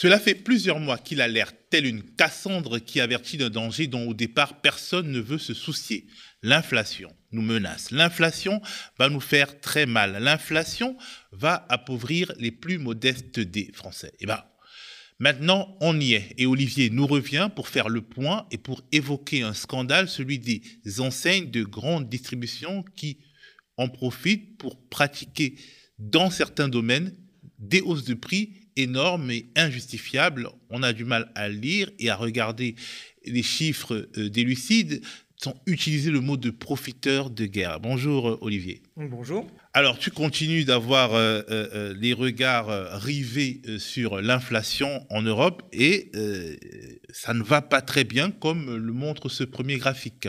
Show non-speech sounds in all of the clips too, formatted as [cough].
Cela fait plusieurs mois qu'il a l'air tel une Cassandre qui avertit d'un danger dont au départ personne ne veut se soucier. L'inflation nous menace. L'inflation va nous faire très mal. L'inflation va appauvrir les plus modestes des Français. Eh ben, maintenant, on y est. Et Olivier nous revient pour faire le point et pour évoquer un scandale, celui des enseignes de grande distribution qui en profitent pour pratiquer dans certains domaines des hausses de prix énormes et injustifiables. On a du mal à lire et à regarder les chiffres euh, des lucides sans utiliser le mot de profiteur de guerre. Bonjour euh, Olivier. Bonjour. Alors tu continues d'avoir euh, les regards rivés sur l'inflation en Europe et ça ne va pas très bien comme le montre ce premier graphique.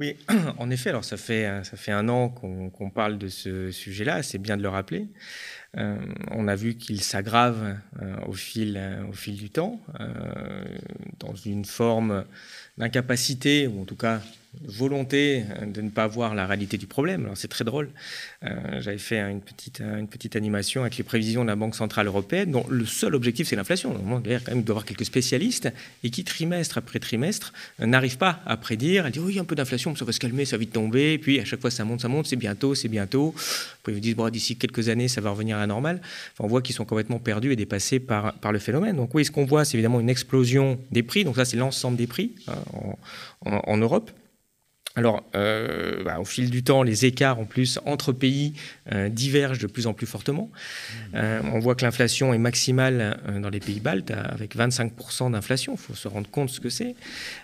Oui, [clears throat] en effet, alors ça fait, fait un an qu'on parle de ce sujet-là, c'est bien de le rappeler. Euh, on a vu qu'il s'aggrave euh, au, fil, euh, au fil du temps, dans une forme d'incapacité, ou en tout cas volonté de ne pas voir la réalité du problème. Alors c'est très drôle. Euh, j'avais fait une petite, une petite animation avec les prévisions de la Banque Centrale Européenne, dont le seul objectif c'est l'inflation. Donc, il quand même d'avoir quelques spécialistes et qui, trimestre après trimestre, n'arrivent pas à prédire. Ils disent oui, un peu d'inflation, ça va se calmer, ça va vite tomber. Puis à chaque fois ça monte, ça monte, c'est bientôt, c'est bientôt. Puis ils vous disent d'ici quelques années ça va revenir à la normale. Enfin, on voit qu'ils sont complètement perdus et dépassés par, par le phénomène. Donc oui, ce qu'on voit, c'est évidemment une explosion des prix. Donc ça, c'est l'ensemble des prix hein, en Europe. Alors, euh, bah, au fil du temps, les écarts en plus entre pays euh, divergent de plus en plus fortement. Euh, on voit que l'inflation est maximale dans les pays baltes, avec 25% d'inflation. Il faut se rendre compte ce que c'est.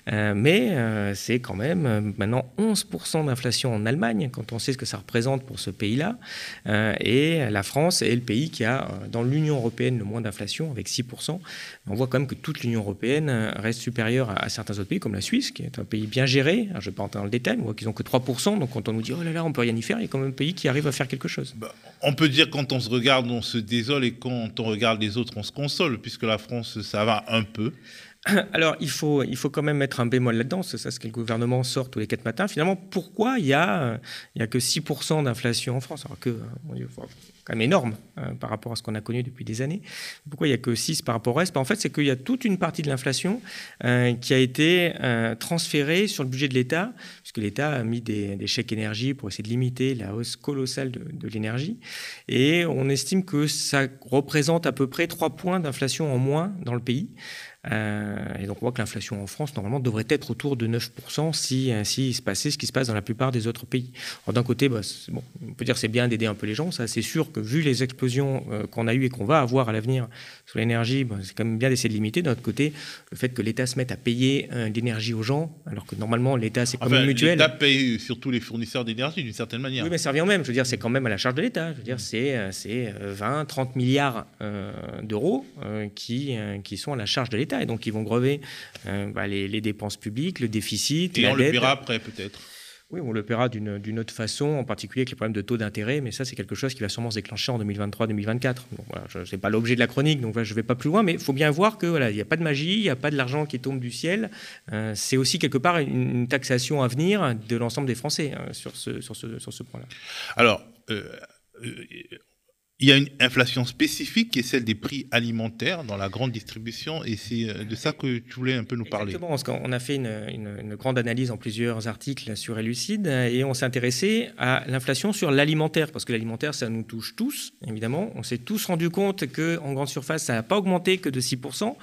mais c'est quand même maintenant 11% d'inflation en Allemagne, quand on sait ce que ça représente pour ce pays-là. et la France est le pays qui a, dans l'Union européenne, le moins d'inflation, avec 6%. On voit quand même que toute l'Union européenne reste supérieure à, certains autres pays, comme la Suisse, qui est un pays bien géré. je ne vais pas le détail, qu'ils n'ont que 3%. Donc quand on nous dit, oh là là, on peut rien y faire, il y a quand même un pays qui arrive à faire quelque chose. Bah, on peut dire quand on se regarde, on se désole, et quand on regarde les autres, on se console, puisque la France, ça va un peu. [coughs] Alors, il faut, il faut quand même mettre un bémol là-dedans, c'est ça ce que le gouvernement sort tous les quatre matins. Finalement, pourquoi il n'y a, il y a que 6% d'inflation en France? Alors que, quand même énorme euh, par rapport à ce qu'on a connu depuis des années. Pourquoi il n'y a que 6 par rapport au reste? Ben, En fait, c'est qu'il y a toute une partie de l'inflation euh, qui a été euh, transférée sur le budget de l'État, puisque l'État a mis des, chèques énergie pour essayer de limiter la hausse colossale de, de l'énergie. Et on estime que ça représente à peu près 3 points d'inflation en moins dans le pays. Euh, et donc on voit que l'inflation en France, normalement, devrait être autour de 9% si, euh, si se passait ce qui se passe dans la plupart des autres pays. D'un côté, bah, bon, on peut dire c'est bien d'aider un peu les gens, ça c'est sûr que vu les explosions euh, qu'on a eues et qu'on va avoir à l'avenir sur l'énergie, bah, c'est quand même bien d'essayer de limiter. D'un autre côté, le fait que l'État se mette à payer l'énergie aux gens, alors que normalement l'État c'est comme une mutuelle. L'État paye surtout les fournisseurs d'énergie d'une certaine manière. Oui, mais ça revient au même. Je veux dire, c'est quand même à la charge de l'État. Je veux dire, c'est 20, 30 milliards d'euros qui, qui sont à la charge de l'État et donc ils vont grever euh, bah, les, dépenses publiques, le déficit. Et on le paiera après peut-être. Oui, on le paiera d'une autre façon, en particulier avec les problèmes de taux d'intérêt, mais ça, c'est quelque chose qui va sûrement se déclencher en 2023-2024. voilà, ce n'est pas l'objet de la chronique, donc je ne vais pas plus loin, mais il faut bien voir qu'il voilà, n'y a pas de magie, il n'y a pas de l'argent qui tombe du ciel. Euh, c'est aussi quelque part une, taxation à venir de l'ensemble des Français hein, sur ce, sur ce, sur ce point-là. Alors, euh, il y a une inflation spécifique qui est celle des prix alimentaires dans la grande distribution et c'est euh, de ça que tu voulais un peu nous parler. Exactement, parce qu'on a fait une, grande analyse en plusieurs articles sur Elucide et on s'est intéressé à l'inflation sur l'alimentaire parce que l'alimentaire ça nous touche tous évidemment. On s'est tous rendu compte qu'en grande surface ça n'a pas augmenté que de 6%.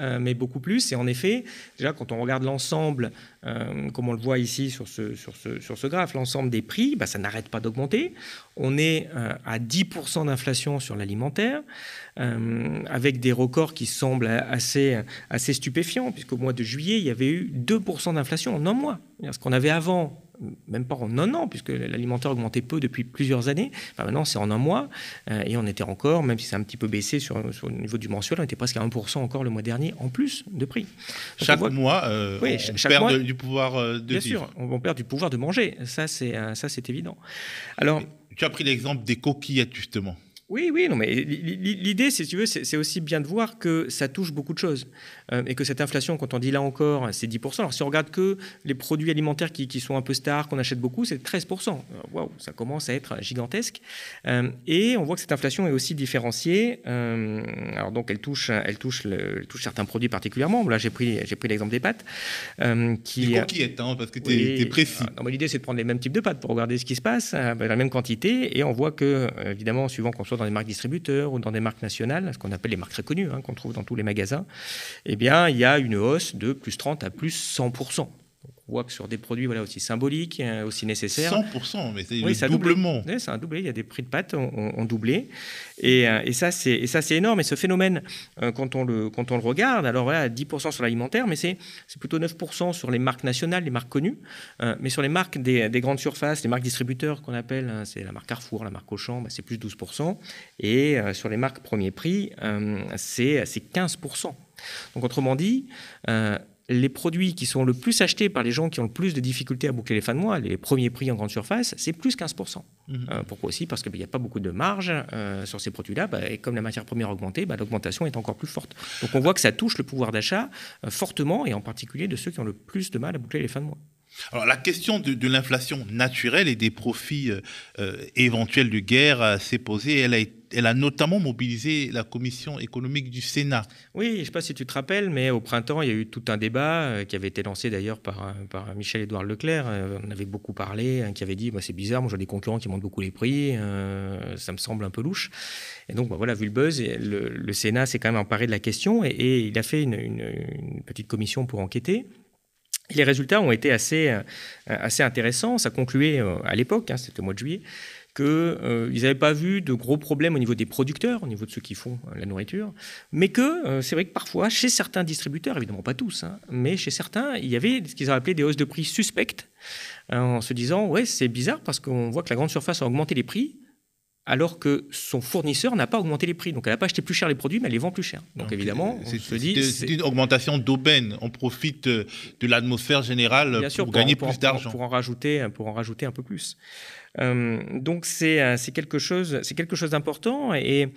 Euh, mais beaucoup plus. Et en effet, déjà, quand on regarde l'ensemble, euh, comme on le voit ici sur ce, sur ce, sur ce graphe, l'ensemble des prix, bah, ça n'arrête pas d'augmenter. On est euh, à 10% d'inflation sur l'alimentaire, avec des records qui semblent assez, assez stupéfiants, puisqu'au mois de juillet, il y avait eu 2% d'inflation en un mois. Ce qu'on avait avant même pas en un an, puisque l'alimentaire augmentait peu depuis plusieurs années. maintenant, c'est en un mois. Euh, et on était encore, même si c'est un petit peu baissé sur, le niveau du mensuel, on était presque à 1% encore le mois dernier, en plus de prix. chaque mois, euh, on perd du pouvoir euh, de Bien sûr, on, perd du pouvoir de manger. Ça, c'est, ça, c'est évident. Alors, tu as pris l'exemple des coquillettes, justement. Oui, oui, non, mais l'idée, si tu veux, c'est aussi bien de voir que ça touche beaucoup de choses. Euh, et que cette inflation, quand on dit là encore, c'est 10%. Alors si on regarde que les produits alimentaires qui, sont un peu stars, qu'on achète beaucoup, c'est 13%. Euh, waouh, ça commence à être gigantesque. Euh, et on voit que cette inflation est aussi différenciée. alors donc elle touche, elle touche, le, touche certains produits particulièrement. Là, j'ai pris, j'ai pris l'exemple des pâtes. qui, coquillettes, hein, parce que tu es, précis. L'idée, c'est de prendre les mêmes types de pâtes pour regarder ce qui se passe, la même quantité. Et on voit que, évidemment, suivant qu'on soit dans des marques distributeurs ou dans des marques nationales, ce qu'on appelle les marques très connues, hein, qu'on trouve dans tous les magasins, et bien, il y a une hausse de plus 30 à plus 100% que sur des produits voilà, aussi symboliques, euh, aussi nécessaires. 100%, mais c'est oui, doublement. Oui, c'est un doublé. Il y a des prix de pâtes ont, doublé. Et, euh, et, ça, c'est énorme. Et ce phénomène, euh, quand, on le, quand on le regarde, alors voilà, 10% sur l'alimentaire, mais c'est plutôt 9% sur les marques nationales, les marques connues. mais sur les marques des, des, grandes surfaces, les marques distributeurs qu'on appelle, hein, c'est la marque Carrefour, la marque Auchan, bah, c'est plus 12%. Et sur les marques premier prix, c'est 15%. Donc autrement dit, les produits qui sont le plus achetés par les gens qui ont le plus de difficultés à boucler les fins de mois, les premiers prix en grande surface, c'est plus 15%. Mhm. Euh, pourquoi aussi? Parce qu'il n'y a pas beaucoup de marge euh, sur ces produits-là. Bah, et comme la matière première a augmenté, bah, l'augmentation est encore plus forte. Donc on voit que ça touche le pouvoir d'achat euh, fortement, et en particulier de ceux qui ont le plus de mal à boucler les fins de mois. Alors la question de, l'inflation naturelle et des profits éventuels de guerre s'est posée. Elle a été elle a notamment mobilisé la commission économique du Sénat. Oui, je ne sais pas si tu te rappelles, mais au printemps, il y a eu tout un débat euh, qui avait été lancé d'ailleurs par, par Michel-Édouard Leclerc. Euh, on avait beaucoup parlé, hein, qui avait dit bah, c'est bizarre, moi j'ai des concurrents qui montent beaucoup les prix, euh, ça me semble un peu louche. Et donc bah, voilà, vu le buzz, le, Sénat s'est quand même emparé de la question et, il a fait une, petite commission pour enquêter. les résultats ont été assez, assez intéressants. Ça concluait à l'époque, hein, c'était au mois de juillet, qu'ils euh, n'avaient pas vu de gros problèmes au niveau des producteurs, au niveau de ceux qui font euh, la nourriture, mais que euh, c'est vrai que parfois, chez certains distributeurs, évidemment pas tous, hein, mais chez certains, il y avait ce qu'ils ont appelé des hausses de prix suspectes, en se disant, ouais, c'est bizarre parce qu'on voit que la grande surface a augmenté les prix, alors que son fournisseur n'a pas augmenté les prix. Donc elle n'a pas acheté plus cher les produits, mais elle les vend plus cher. Donc, évidemment, on se dit... C'est une augmentation d'aubaine. On profite de l'atmosphère générale pour, gagner plus d'argent. Pour, en rajouter, pour en rajouter un peu plus. Euh, donc euh, c'est quelque chose, c'est quelque chose d'important et,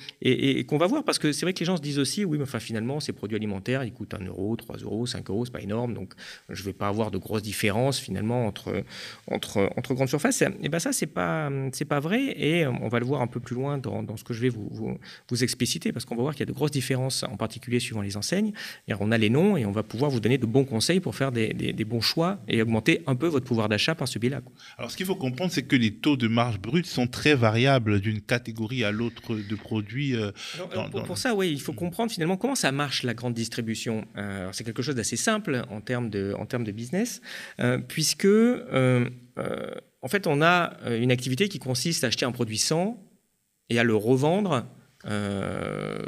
qu'on va voir parce que c'est vrai que les gens se disent aussi, oui, mais finalement ces produits alimentaires, ils coûtent 1 euro, 3 euros, 5 euros, c'est pas énorme, donc je vais pas avoir de grosses différences finalement entre entre grandes surfaces. Et ben ça c'est pas c'est pas vrai et on va le voir un peu plus loin dans, ce que je vais vous vous, vous expliciter parce qu'on va voir qu'il y a de grosses différences en particulier suivant les enseignes. Et on a les noms et on va pouvoir vous donner de bons conseils pour faire des, des, des bons choix et augmenter un peu votre pouvoir d'achat par ce biais-là. Alors ce qu'il faut comprendre, c'est que les taux de marge brute sont très variables d'une catégorie à l'autre de produits. Euh, pour, ça, oui, il faut comprendre finalement comment ça marche la grande distribution. Euh, c'est quelque chose d'assez simple en termes de, en termes de business, euh, puisque en fait, on a une activité qui consiste à acheter un produit 100 et à le revendre,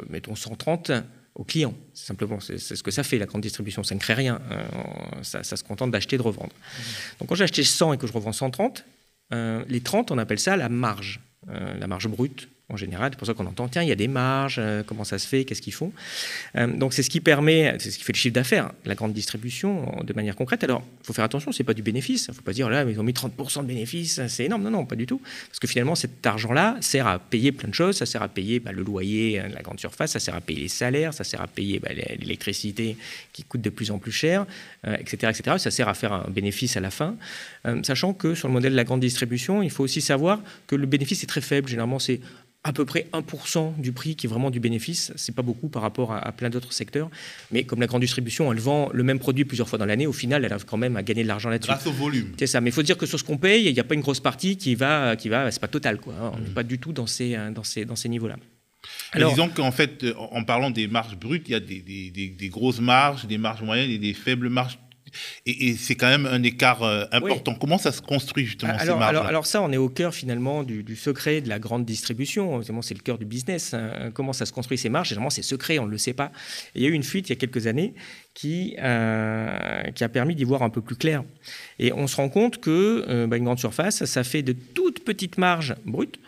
mettons 130 au client. Simplement, c'est ce que ça fait, la grande distribution. Ça ne crée rien. ça, ça, se contente d'acheter, de revendre. Mmh. Donc, quand j'ai acheté 100 et que je revends 130, euh, les 30, on appelle ça la marge, euh, la marge brute en général. C'est pour ça qu'on entend, tiens, il y a des marges, euh, comment ça se fait, qu'est-ce qu'ils font. Euh, donc c'est ce qui permet, c'est ce qui fait le chiffre d'affaires, la grande distribution de manière concrète. Alors, il faut faire attention, c'est pas du bénéfice. Il ne faut pas dire, là, ils ont mis 30% de bénéfice, c'est énorme. Non, non, pas du tout. Parce que finalement, cet argent-là sert à payer plein de choses. Ça sert à payer bah, le loyer de la grande surface, ça sert à payer les salaires, ça sert à payer bah, l'électricité qui coûte de plus en plus cher, etc., euh, etc. Ça sert à faire un bénéfice à la fin. sachant que sur le modèle de la grande distribution, il faut aussi savoir que le bénéfice est très faible. Généralement, c'est à peu près 1% du prix qui est vraiment du bénéfice. C'est pas beaucoup par rapport à, plein d'autres secteurs. Mais comme la grande distribution, elle vend le même produit plusieurs fois dans l'année, au final, elle arrive quand même à gagner de l'argent là-dessus. Grâce au volume. C'est ça. Mais il faut dire que sur ce qu'on paye, il n'y a pas une grosse partie qui va, qui va, c'est pas total, quoi. Hein. On n'est mmh. pas du tout dans ces, dans ces, dans ces niveaux-là. Alors, disons qu'en fait, en parlant des marges brutes, il y a des, des, des, grosses marges, des marges moyennes et des faibles marges et, c'est quand même un écart euh, important. Comment ça se construit justement alors, ces marges alors, alors, ça, on est au cœur finalement du, secret de la grande distribution. c'est le cœur du business. Hein. Comment ça se construit ces marges? Généralement, c'est secret, on ne le sait pas. il y a eu une fuite il y a quelques années qui, euh, qui a permis d'y voir un peu plus clair. Et on se rend compte que euh, bah, une grande surface, ça fait de toutes petites marges brutes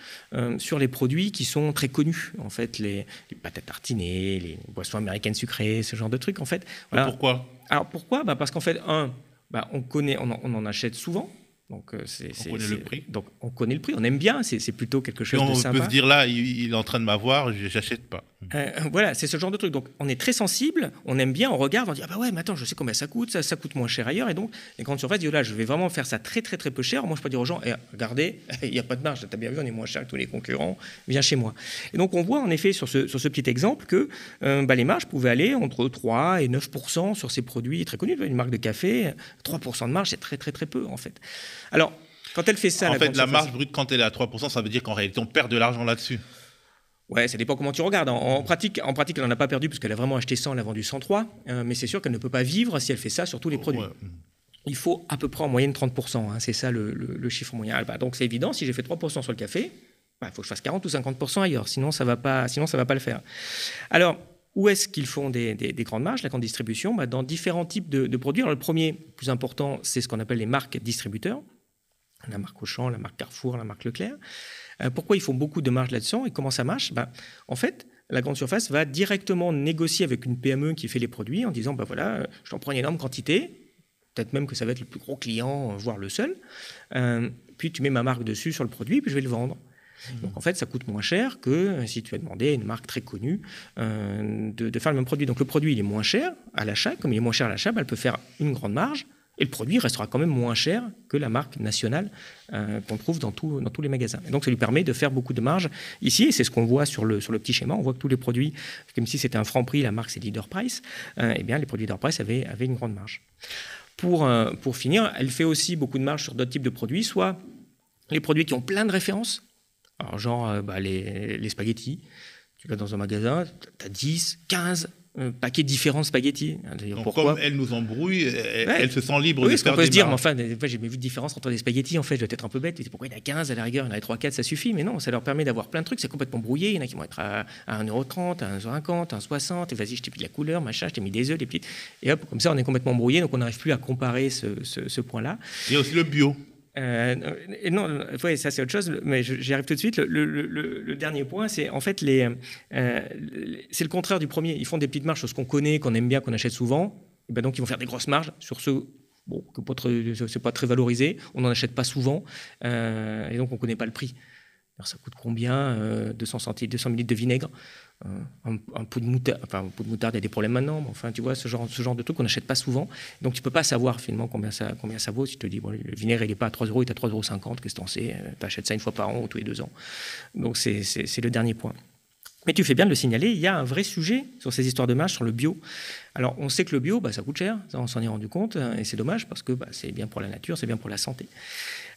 sur les produits qui sont très connus. En fait, les, pâtes à tartiner, les boissons américaines sucrées, ce genre de trucs. En fait, Pourquoi? Alors pourquoi? Bah Parce qu'en fait, un, bah on connaît, on en, achète souvent. Donc, euh, on connaît le prix. Donc, on connaît le prix. On aime bien. C'est, plutôt quelque chose on de sympa. On peut se dire là, il, est en train de m'avoir, j'achète pas. Euh, voilà, c'est ce genre de truc. Donc, on est très sensible. On aime bien. On regarde. On dit ah bah ouais, mais attends, je sais combien ça coûte. Ça, ça coûte moins cher ailleurs. Et donc, les grandes surfaces disent oh là, je vais vraiment faire ça très très très peu cher. Moi, je peux dire aux gens, eh, regardez, [laughs] il n'y a pas de marge. T'as bien vu, on est moins cher que tous les concurrents. Viens chez moi. Et donc, on voit en effet sur ce, sur ce petit exemple que euh, bah, les marges pouvaient aller entre 3 et 9% sur ces produits très connus. Une marque de café, 3% de marge, c'est très très très peu en fait. Alors quand elle fait ça, en fait, la marge brute, quand elle est à 3%, ça veut dire qu'en réalité, on perd de l'argent là-dessus. Ouais, ça dépend comment tu regardes. En, pratique, en pratique, elle n'en a pas perdu parce qu'elle a vraiment acheté 100, elle a vendu 103. Euh, mais c'est sûr qu'elle ne peut pas vivre si elle fait ça sur tous les produits. Il faut à peu près en moyenne 30%. Hein, c'est ça le, chiffre moyen. Bah, donc c'est évident, si j'ai fait 3% sur le café, bah, il faut que je fasse 40 ou 50% ailleurs. Sinon, ça ne va, pas, sinon, ça va pas le faire. Alors, où est-ce qu'ils font des, grandes marges, la grande distribution bah, Dans différents types de, produits. Le premier, plus important, c'est ce qu'on appelle les marques distributeurs la marque Auchan, la marque Carrefour, la marque Leclerc. Euh, pourquoi ils font beaucoup de marge là-dessus et comment ça marche? Ben, En fait, la grande surface va directement négocier avec une PME qui fait les produits en disant, ben voilà, euh, je t'en prends une énorme quantité, peut-être même que ça va être le plus gros client, euh, voire le seul, puis tu mets ma marque dessus sur le produit, puis je vais le vendre. Mmh. Donc en fait, ça coûte moins cher que si tu as demandé à une marque très connue de, faire le même produit. Donc le produit, il est moins cher à l'achat. Comme il est moins cher à l'achat, ben, elle peut faire une grande marge et le produit restera quand même moins cher que la marque nationale euh, qu'on trouve dans, tous les magasins. Et donc, ça lui permet de faire beaucoup de marge ici. Et c'est ce qu'on voit sur le, petit schéma. On voit que tous les produits, comme si c'était un franc prix, la marque c'est Leader Price, euh, eh bien, les produits Leader Price avaient, une grande marge. Pour, euh, pour finir, elle fait aussi beaucoup de marge sur d'autres types de produits, soit les produits qui ont plein de références, alors genre bah, les, les spaghettis. Tu vas dans un magasin, tu as 10, 15 un paquet de différents spaghettis. Donc pourquoi comme elle nous embrouille, elle, se sent libre oui, de faire qu'on peut se dire, mais enfin, j'ai vu de différence entre des spaghettis, en fait, je dois être un peu bête. Pourquoi il y en a 15 à la rigueur, il y en a 3, 4, ça suffit. Mais non, ça leur permet d'avoir plein de trucs, c'est complètement brouillé. Il y en a qui vont être à, 1,30€, à 1,50€, à 1,60€, et vas-y, je t'ai mis de la couleur, machin, je t'ai mis des œufs, des petites. Et hop, comme ça, on est complètement brouillé, donc on n'arrive plus à comparer ce, ce point-là. Il y a aussi le bio. Euh, non, ça c'est autre chose, mais j'y arrive tout de suite. Le, dernier point, c'est en fait euh, c'est le contraire du premier. Ils font des petites marges sur ce qu'on connaît, qu'on aime bien, qu'on achète souvent. Et ben donc ils vont faire des grosses marges sur ce bon que c'est pas très valorisé. On n'en achète pas souvent, euh, et donc on connaît pas le prix. Alors ça coûte combien 200 centilitres, 200 ml de vinaigre? Un, un, un pot de moutarde, il y a des problèmes maintenant, mais enfin tu vois ce genre, de truc qu'on n'achète pas souvent, donc tu peux pas savoir finalement combien ça, vaut. Si tu te dis bon, le vinaigre il est pas à 3 euros, il est à 3,50 euros, qu'est-ce que t'en sais euh, Tu achètes ça une fois par an ou tous les deux ans. Donc c'est le dernier point. Mais tu fais bien de le signaler, il y a un vrai sujet sur ces histoires de marge, sur le bio. Alors, on sait que le bio, bah, ça coûte cher, on s'en est rendu compte, et c'est dommage parce que bah, c'est bien pour la nature, c'est bien pour la santé.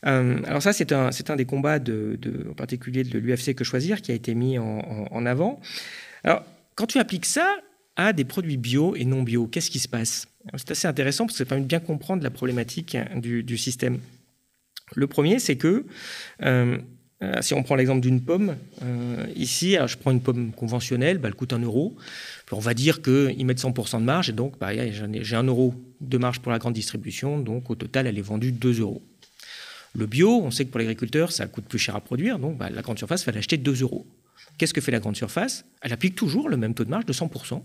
Euh, alors ça, c'est un, un, des combats, en particulier de l'UFC Que Choisir, qui a été mis en, avant. Alors, quand tu appliques ça à des produits bio et non bio, qu'est-ce qui se passe? C'est assez intéressant parce que ça permet de bien comprendre la problématique du, système. Le premier, c'est que euh, si on prend l'exemple d'une pomme, euh, ici, je prends une pomme conventionnelle, bah, elle coûte 1 euro. on va dire qu'ils mettent 100% de marge, et donc bah, j'ai 1 euro de marge pour la grande distribution, donc au total, elle est vendue 2 euros. Le bio, on sait que pour l'agriculteur, ça coûte plus cher à produire, donc bah, la grande surface va l'acheter 2 euros. Qu'est-ce que fait la grande surface? Elle applique toujours le même taux de marge de 100%.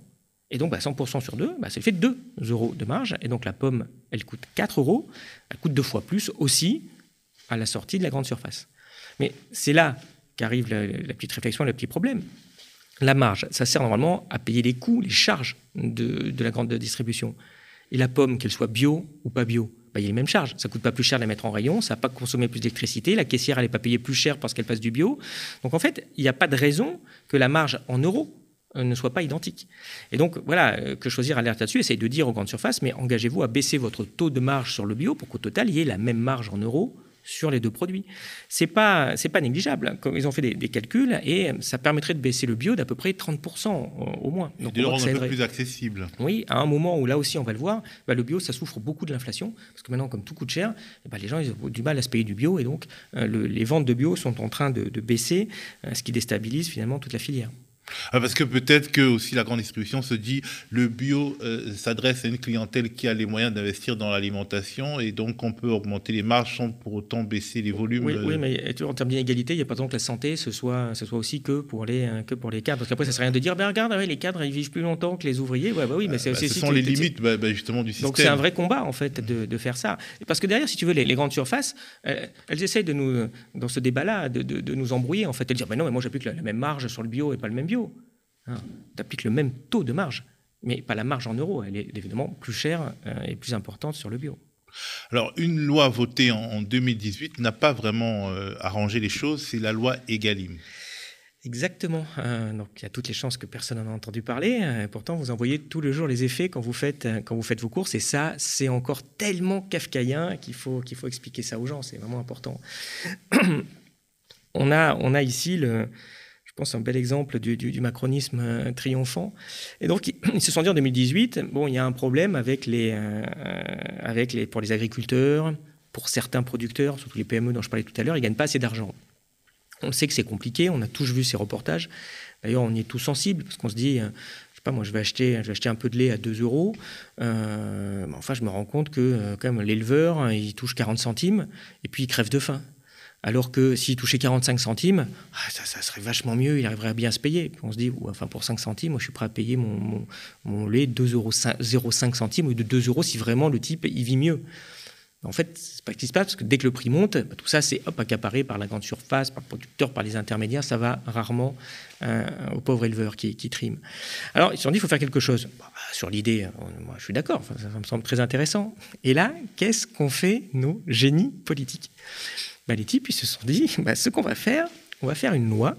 Et donc, 100% sur 2, ça fait 2 euros de marge. Et donc, la pomme, elle coûte 4 euros. Elle coûte deux fois plus aussi à la sortie de la grande surface. Mais c'est là qu'arrive la, petite réflexion, le petit problème. La marge, ça sert normalement à payer les coûts, les charges de, la grande distribution. Et la pomme, qu'elle soit bio ou pas bio, a les mêmes charges. Ça coûte pas plus cher de la mettre en rayon, ça va pas consommer plus d'électricité, la caissière, elle n'est pas payée plus cher parce qu'elle passe du bio. Donc en fait, il n'y a pas de raison que la marge en euros euh, ne soit pas identique. Et donc, voilà, euh, que choisir alerte là-dessus, essaye de dire aux grandes surfaces, mais engagez-vous à baisser votre taux de marge sur le bio pour qu'au total, il y ait la même marge en euros sur les deux produits. C'est pas c'est pas négligeable. Ils ont fait des, calculs et ça permettrait de baisser le bio d'à peu près 30% au moins. Donc, de le rendre un peu plus accessible. Oui, à un moment où là aussi on va le voir, bah, le bio ça souffre beaucoup de l'inflation parce que maintenant comme tout coûte cher, eh ben, les gens ils ont du mal à se payer du bio et donc euh, les ventes de bio sont en train de, baisser, euh, ce qui déstabilise finalement toute la filière. Ah, parce que peut-être que aussi la grande distribution se dit le bio euh, s'adresse à une clientèle qui a les moyens d'investir dans l'alimentation et donc on peut augmenter les marges sans pour autant baisser les volumes. Oui, oui mais en termes d'inégalité, il n'y a pas tant que la santé ce soit, ce soit aussi que pour les, euh, que pour les cadres. Parce qu'après, ça ne serait rien de dire, ben regarde, les cadres, ils vivent plus longtemps que les ouvriers. Ouais, bah oui, mais c'est bah. Ce sont les limites bah, bah, justement du système. Donc c'est un vrai combat en fait de, de, faire ça. Parce que derrière, si tu veux, les, grandes surfaces, elles, essayent de nous, dans ce débat-là, de, de, nous embrouiller en fait, de dire, ben non, mais moi j'applique la, la même marge sur le bio et pas le même bio. Hein, tu appliques le même taux de marge, mais pas la marge en euros. Elle est évidemment plus chère euh, et plus importante sur le bio. Alors, une loi votée en, 2018 n'a pas vraiment euh, arrangé les choses, c'est la loi Egalim. Exactement. Euh, donc, il y a toutes les chances que personne n'en a entendu parler. pourtant, vous envoyez tous les jours les effets quand vous faites, quand vous faites vos courses. Et ça, c'est encore tellement kafkaïen qu'il faut, qu'il faut expliquer ça aux gens. C'est vraiment important. [coughs] on, a, on a ici le, pense, un bel exemple du, macronisme euh, triomphant. Et donc, [clears throat] ils se sont dit en 2018, bon, il y a un problème euh, avec les, pour les agriculteurs, pour certains producteurs, surtout les PME dont je parlais tout à l'heure, ils ne gagnent pas assez d'argent. On sait que c'est compliqué, on a tous vu ces reportages. D'ailleurs, on est tous sensibles, parce qu'on se dit, euh, pas, moi, je vais acheter, je vais acheter un peu de lait à 2 euros. enfin, je me rends compte que, quand même, l'éleveur, il touche 40 centimes, et puis il crève de faim. Alors que s'il touchait 45 centimes, ah, ça, serait vachement mieux, il arriverait à bien se payer. on se dit, enfin pour 5 centimes, moi je suis prêt à payer mon, lait 2,05 centimes ou de 2 euros si vraiment le type il vit mieux. En fait, c'est pas ce qui se passe, parce que dès que le prix monte, bah, tout ça c'est hop, accaparé par la grande surface, par le producteur, par les intermédiaires, ça va rarement euh, aux pauvres éleveurs qui, qui triment. Alors ils se sont dit, il faut faire quelque chose. Bah, sur l'idée, moi je suis d'accord, ça me semble très intéressant. Et là, qu'est-ce qu'on fait, nos génies politiques? Bah, les types se sont dit, [laughs] bah, ce qu'on va faire, on va faire une loi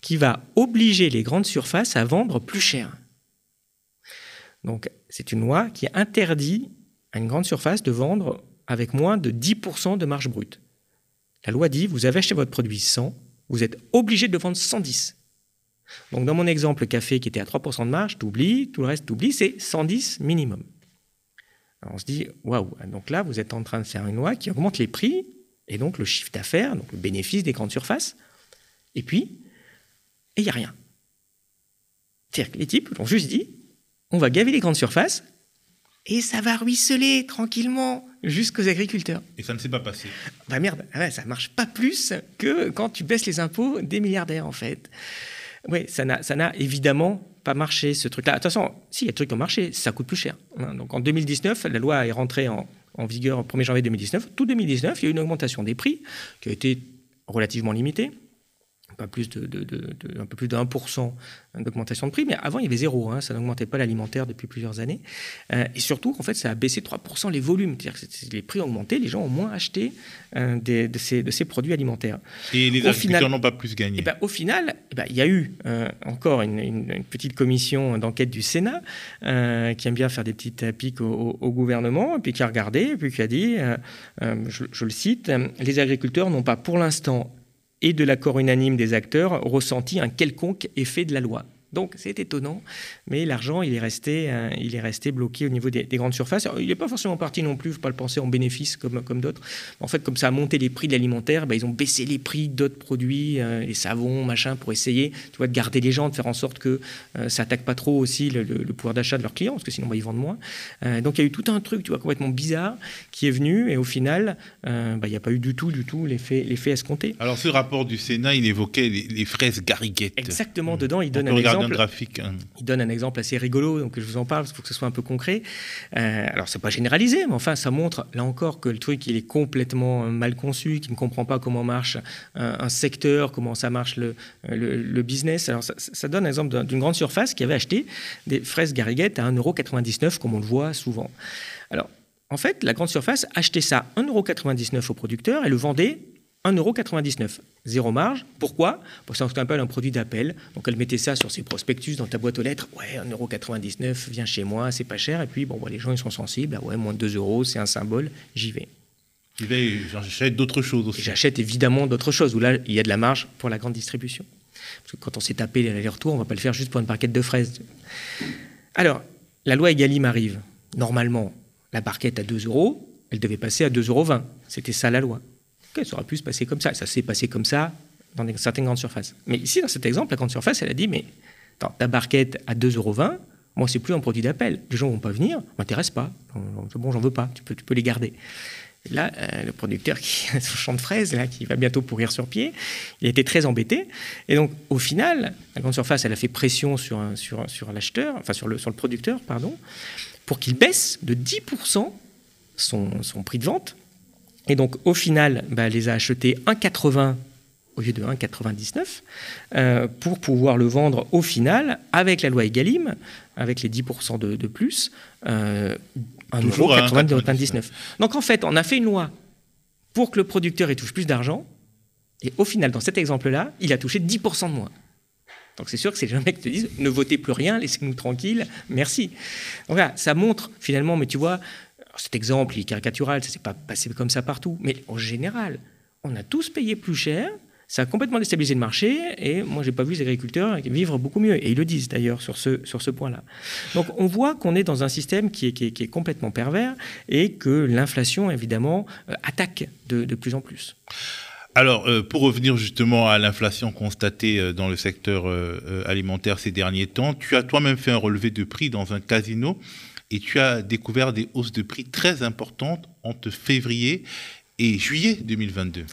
qui va obliger les grandes surfaces à vendre plus cher. Donc c'est une loi qui interdit à une grande surface de vendre avec moins de 10% de marge brute. La loi dit, vous avez acheté votre produit 100, vous êtes obligé de le vendre 110. Donc dans mon exemple, le café qui était à 3% de marge, tu oublies, tout le reste tu oublies, c'est 110 minimum. On se dit, waouh, donc là vous êtes en train de faire une loi qui augmente les prix et donc le chiffre d'affaires, donc le bénéfice des grandes surfaces. Et puis, il n'y a rien. C'est-à-dire que les types ont juste dit, on va gaver les grandes surfaces, et ça va ruisseler tranquillement jusqu'aux agriculteurs. Et ça ne s'est pas passé. Bah merde, ah ça marche pas plus que quand tu baisses les impôts des milliardaires, en fait. Oui, ça n'a évidemment pas marché, ce truc-là. Attention, si, il y a des trucs qui ont marché, ça coûte plus cher. Hein. Donc en 2019, la loi est rentrée en, en vigueur au 1er janvier 2019. Tout 2019, il y a eu une augmentation des prix qui a été relativement limitée pas plus de, un peu plus de 1% d'augmentation de prix, mais avant il y avait zéro, hein, ça n'augmentait pas l'alimentaire depuis plusieurs années. Euh, et surtout, en fait, ça a baissé 3% les volumes, c'est-à-dire que les prix ont augmenté, les gens ont moins acheté euh, de, ces, de, ces, produits alimentaires. Et les agriculteurs n'ont pas plus gagné. Et eh ben, au final, eh ben, il y a eu euh, encore une, petite commission d'enquête du Sénat qui aime bien faire des petites piques au, gouvernement, et puis qui a regardé, et puis qui a dit, je, je le cite, les agriculteurs n'ont pas pour l'instant et de l'accord unanime des acteurs ressenti un quelconque effet de la loi. Donc c'est étonnant, mais l'argent, il, est resté, euh, il est resté bloqué au niveau des, grandes surfaces. il n'est pas forcément parti non plus, il ne faut pas le penser en bénéfice comme, comme d'autres. En fait, comme ça a monté les prix de l'alimentaire, bah, ils ont baissé les prix d'autres produits, euh, les savons, machin, pour essayer tu vois, de garder les gens, de faire en sorte que euh, ça attaque pas trop aussi le, pouvoir d'achat de leurs clients, parce que sinon bah, ils vendent moins. donc il y a eu tout un truc tu vois, complètement bizarre qui est venu, et au final, bah, il n'y a pas eu du tout, du tout l'effet escompté. Alors ce rapport du Sénat, il évoquait les, fraises gariguettes. Exactement, dedans, il donne un exemple graphique. Hein. Il donne un exemple assez rigolo, donc je vous en parle, qu'il faut que ce soit un peu concret. Euh, alors, c'est pas généralisé, mais enfin, ça montre, là encore, que le truc, il est complètement mal conçu, qu'il ne comprend pas comment marche un, secteur, comment ça marche le, le, business. Alors, ça, ça donne l'exemple d'une grande surface qui avait acheté des fraises gariguettes à 1,99€, comme on le voit souvent. Alors, en fait, la grande surface achetait ça 1,99€ au producteur et le vendait 1,99€. Zéro marge. Pourquoi? Parce que c'est ce qu'on appelle un produit d'appel. Donc elle mettait ça sur ses prospectus dans ta boîte aux lettres. Ouais, 1,99€, viens chez moi, c'est pas cher. Et puis, bon, les gens, ils sont sensibles. Ah ouais, moins de 2 euros, c'est un symbole, j'y vais. J'y vais, j'achète d'autres choses aussi. J'achète évidemment d'autres choses, où là, il y a de la marge pour la grande distribution. Parce que quand on s'est tapé les retours on ne va pas le faire juste pour une barquette de fraises. Alors, la loi Egalim arrive. Normalement, la barquette à 2 euros, elle devait passer à 2,20 euros. C'était ça la loi ça aurait pu se passer comme ça. Ça s'est passé comme ça dans certaines grandes surfaces. Mais ici, dans cet exemple, la grande surface, elle a dit, mais ta barquette à 2,20 euros, moi, c'est plus un produit d'appel. Les gens vont pas venir, m'intéresse pas. Bon, j'en veux pas. Tu peux, les garder. là, euh, le producteur qui [laughs] a son champ de fraises, là, qui va bientôt pourrir sur pied, il était très embêté. Et donc, au final, la grande surface, elle a fait pression sur, l'acheteur, enfin sur le, producteur, pardon, pour qu'il baisse de 10% son, son, prix de vente. Et donc, au final, bah, elle les a achetés 1,80 au lieu de 1,99 euh, pour pouvoir le vendre au final avec la loi Egalim, avec les 10% de, de, plus, euh, 1,99 Donc en fait, on a fait une loi pour que le producteur il touche plus d'argent, et au final, dans cet exemple-là, il a touché 10% de moins. Donc c'est sûr que c'est jamais que te disent ne votez plus rien, laissez-nous tranquilles, merci. Donc voilà, ça montre finalement, mais tu vois, cet exemple il est caricatural, ça s'est pas passé comme ça partout, mais en général, on a tous payé plus cher ça a complètement déstabilisé le marché et moi, j'ai pas vu les agriculteurs vivre beaucoup mieux. Et ils le disent d'ailleurs sur ce, sur ce point-là. Donc on voit qu'on est dans un système qui est, qui est, complètement pervers et que l'inflation, évidemment, euh, attaque de, de, plus en plus. Alors, euh, pour revenir justement à l'inflation constatée euh, dans le secteur alimentaire ces derniers temps, tu as toi-même fait un relevé de prix dans un casino et tu as découvert des hausses de prix très importantes entre février et juillet 2022.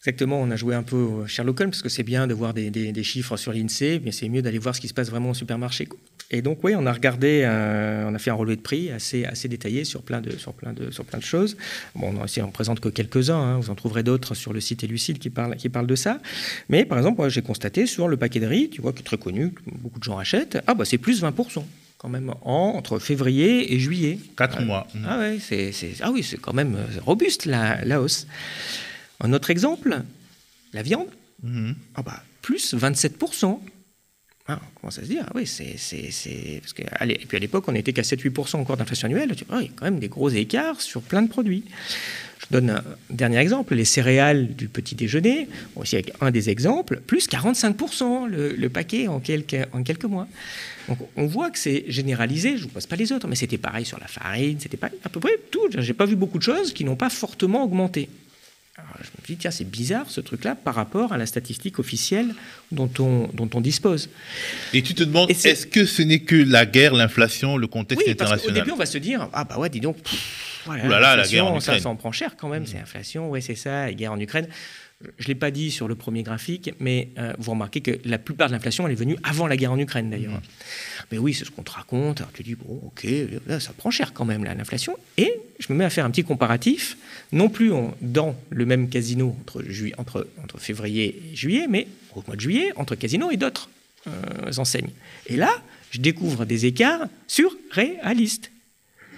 Exactement, on a joué un peu Sherlock Holmes parce que c'est bien de voir des, chiffres sur l'INSEE, mais c'est mieux d'aller voir ce qui se passe vraiment au supermarché. Et donc oui, on a regardé, euh, on a fait un relevé de prix assez, assez détaillé sur plein de, sur plein de, sur plein de choses. Bon, on ne présente que quelques-uns, hein. vous en trouverez d'autres sur le site Elucide qui parle, qui parle de ça. Mais par exemple, j'ai constaté sur le paquet de riz, tu vois, qui est très connu, beaucoup de gens achètent, ah bah c'est plus 20% quand même entre février et juillet. Quatre mois. Ah, ouais, c'est, ah oui, c'est quand même robuste la, la hausse. Un autre exemple, la viande. Mhm. Ah bah, plus 27%. Ah, on commence à se dire, ah oui, c'est. Et puis à l'époque, on était qu'à 7-8% encore d'inflation annuelle. Ah, il y a quand même des gros écarts sur plein de produits. Je donne un dernier exemple, les céréales du petit déjeuner, aussi avec un des exemples, plus 45% le, paquet en quelques, en quelques mois. Donc on voit que c'est généralisé, je ne vous passe pas les autres, mais c'était pareil sur la farine, c'était à peu près tout. J'ai pas vu beaucoup de choses qui n'ont pas fortement augmenté. Alors, je me dis, tiens, c'est bizarre ce truc-là par rapport à la statistique officielle dont on, dont on dispose. Et tu te demandes, est-ce que ce n'est que la guerre, l'inflation, le contexte oui, international Au début, on va se dire, ah bah ouais, dis donc, voilà, la guerre en Ukraine. ça s'en prend cher quand même, c'est inflation, ouais, c'est ça, guerre en Ukraine. Je ne l'ai pas dit sur le premier graphique, mais euh, vous remarquez que la plupart de l'inflation, elle est venue avant la guerre en Ukraine d'ailleurs. Mmh. Mais oui, c'est ce qu'on te raconte. Alors tu dis, bon, ok, ça prend cher quand même, l'inflation. Et je me mets à faire un petit comparatif, non plus dans le même casino entre, entre, entre, février et juillet, mais au mois de juillet, entre casino et d'autres euh, enseignes. Et là, je découvre des écarts surréalistes.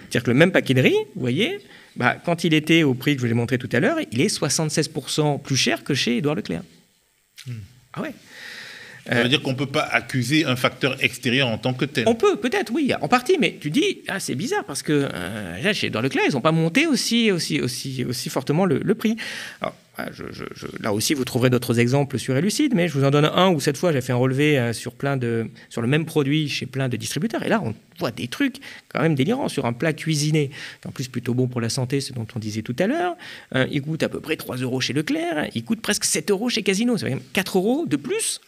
C'est-à-dire que le même paquet de riz, vous voyez, bah, quand il était au prix que je vous ai montré tout à l'heure, il est 76% plus cher que chez Édouard Leclerc. Hmm. Ah ouais ça veut dire qu'on ne peut pas accuser un facteur extérieur en tant que tel. On peut, peut-être, oui, en partie, mais tu dis, ah, c'est bizarre parce que euh, là, chez Edouard Leclerc, ils n'ont pas monté aussi, aussi, aussi, aussi fortement le, prix. là aussi, vous trouverez d'autres exemples sur Elucide, mais je vous en donne un où cette fois, j'ai fait un relevé euh, sur, plein de, sur le même produit chez plein de distributeurs. Et là, on voit des trucs quand même délirants sur un plat cuisiné, qui en plus plutôt bon pour la santé, ce dont on disait tout à l'heure. Euh, il coûte à peu près 3 euros chez Leclerc, il coûte presque 7 euros chez Casino. C'est même 4 euros de plus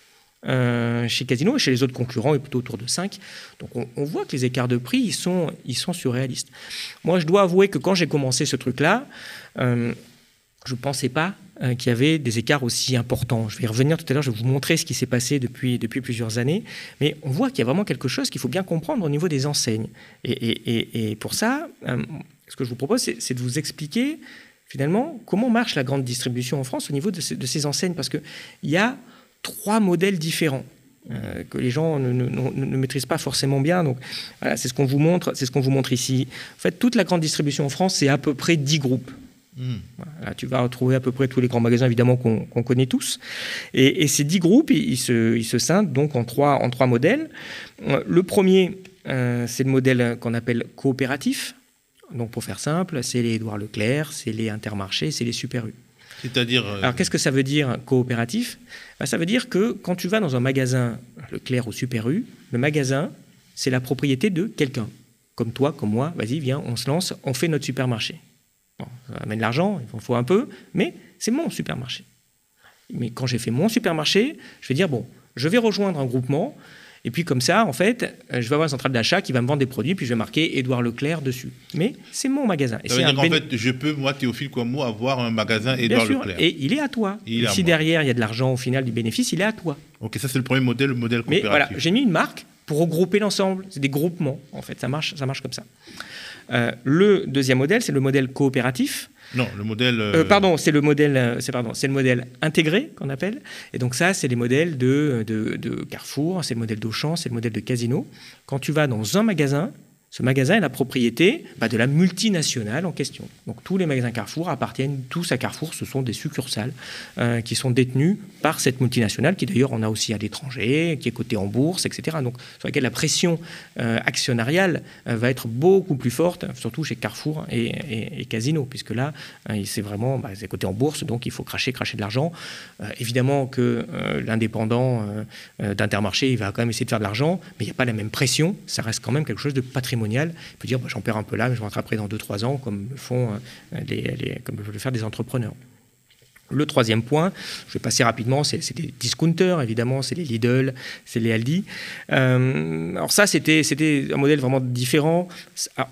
euh, chez Casino et chez les autres concurrents est plutôt autour de 5. Donc on, voit que les écarts de prix, ils sont, ils sont surréalistes. Moi, je dois avouer que quand j'ai commencé ce truc-là, euh, je ne pensais pas euh, qu'il y avait des écarts aussi importants. Je vais y revenir tout à l'heure, je vais vous montrer ce qui s'est passé depuis, depuis plusieurs années. Mais on voit qu'il y a vraiment quelque chose qu'il faut bien comprendre au niveau des enseignes. Et, et, pour ça, ce que je vous propose, c'est de vous expliquer finalement comment marche la grande distribution en France au niveau de ces, de ces enseignes. Parce qu'il y a trois modèles différents. Euh, que les gens ne, ne, maîtrisent pas forcément bien. Donc voilà, c'est ce qu'on vous montre, c'est ce qu'on vous montre ici. En fait, toute la grande distribution en France, c'est à peu près 10 groupes. Hmm. Voilà, tu vas retrouver à peu près tous les grands magasins, évidemment, qu'on connaît tous. Et, ces 10 groupes, ils, se, ils, se, scindent donc en trois, en trois modèles. Le premier, euh, c'est le modèle qu'on appelle coopératif. Donc, pour faire simple, c'est les Édouard Leclerc, c'est les Intermarchés, c'est les Super U. C'est-à-dire. Alors, qu'est-ce que ça veut dire coopératif? Bah, ça veut dire que quand tu vas dans un magasin, Leclerc ou Super U, le magasin, c'est la propriété de quelqu'un. Comme toi, comme moi, vas-y, viens, on se lance, on fait notre supermarché. Ça amène l'argent, il faut un peu, mais c'est mon supermarché. Mais quand j'ai fait mon supermarché, je vais dire, bon, je vais rejoindre un groupement. Et puis comme ça, en fait, euh, je vais avoir une centrale d'achat qui va me vendre des produits, puis je vais marquer Édouard Leclerc dessus. Mais c'est mon magasin. Et ça veut dire qu'en fait, je peux, moi, Théophile Kouamou, avoir un magasin Édouard Leclerc. Et il est à toi. et si derrière, il y a de l'argent au final du bénéfice, il est à toi. Ok, ça c'est le premier modèle, le modèle coopératif. Mais voilà, j'ai mis une marque pour regrouper l'ensemble. C'est des groupements, en fait. Ça marche, ça marche comme ça. Euh, le deuxième modèle, c'est le modèle coopératif. Non, le modèle. Euh, pardon, c'est le modèle, euh, c'est pardon, c'est le modèle intégré qu'on appelle. Et donc ça, c'est les modèles de, de, de Carrefour, c'est le modèle d'Auchan, c'est le modèle de Casino. Quand tu vas dans un magasin, ce magasin est la propriété bah, de la multinationale en question. Donc tous les magasins Carrefour appartiennent tous à Carrefour. Ce sont des succursales euh, qui sont détenues par cette multinationale, qui d'ailleurs en a aussi à l'étranger, qui est cotée en bourse, etc. Donc sur laquelle la pression euh, actionnariale euh, va être beaucoup plus forte, surtout chez Carrefour et, Casino, puisque là, c'est vraiment bah, c'est coté en bourse, donc il faut cracher, cracher de l'argent. évidemment que l'indépendant d'Intermarché, il va quand même essayer de faire de l'argent, mais il n'y a pas la même pression. Ça reste quand même quelque chose de patrimonial il peut dire bah, j'en perds un peu là, mais je après dans 2-3 ans, comme font euh, les, comme le faire des entrepreneurs. Le troisième point, je vais passer rapidement, c'est des discounters, évidemment, c'est les Lidl, c'est les Aldi. Euh, alors ça, c'était un modèle vraiment différent.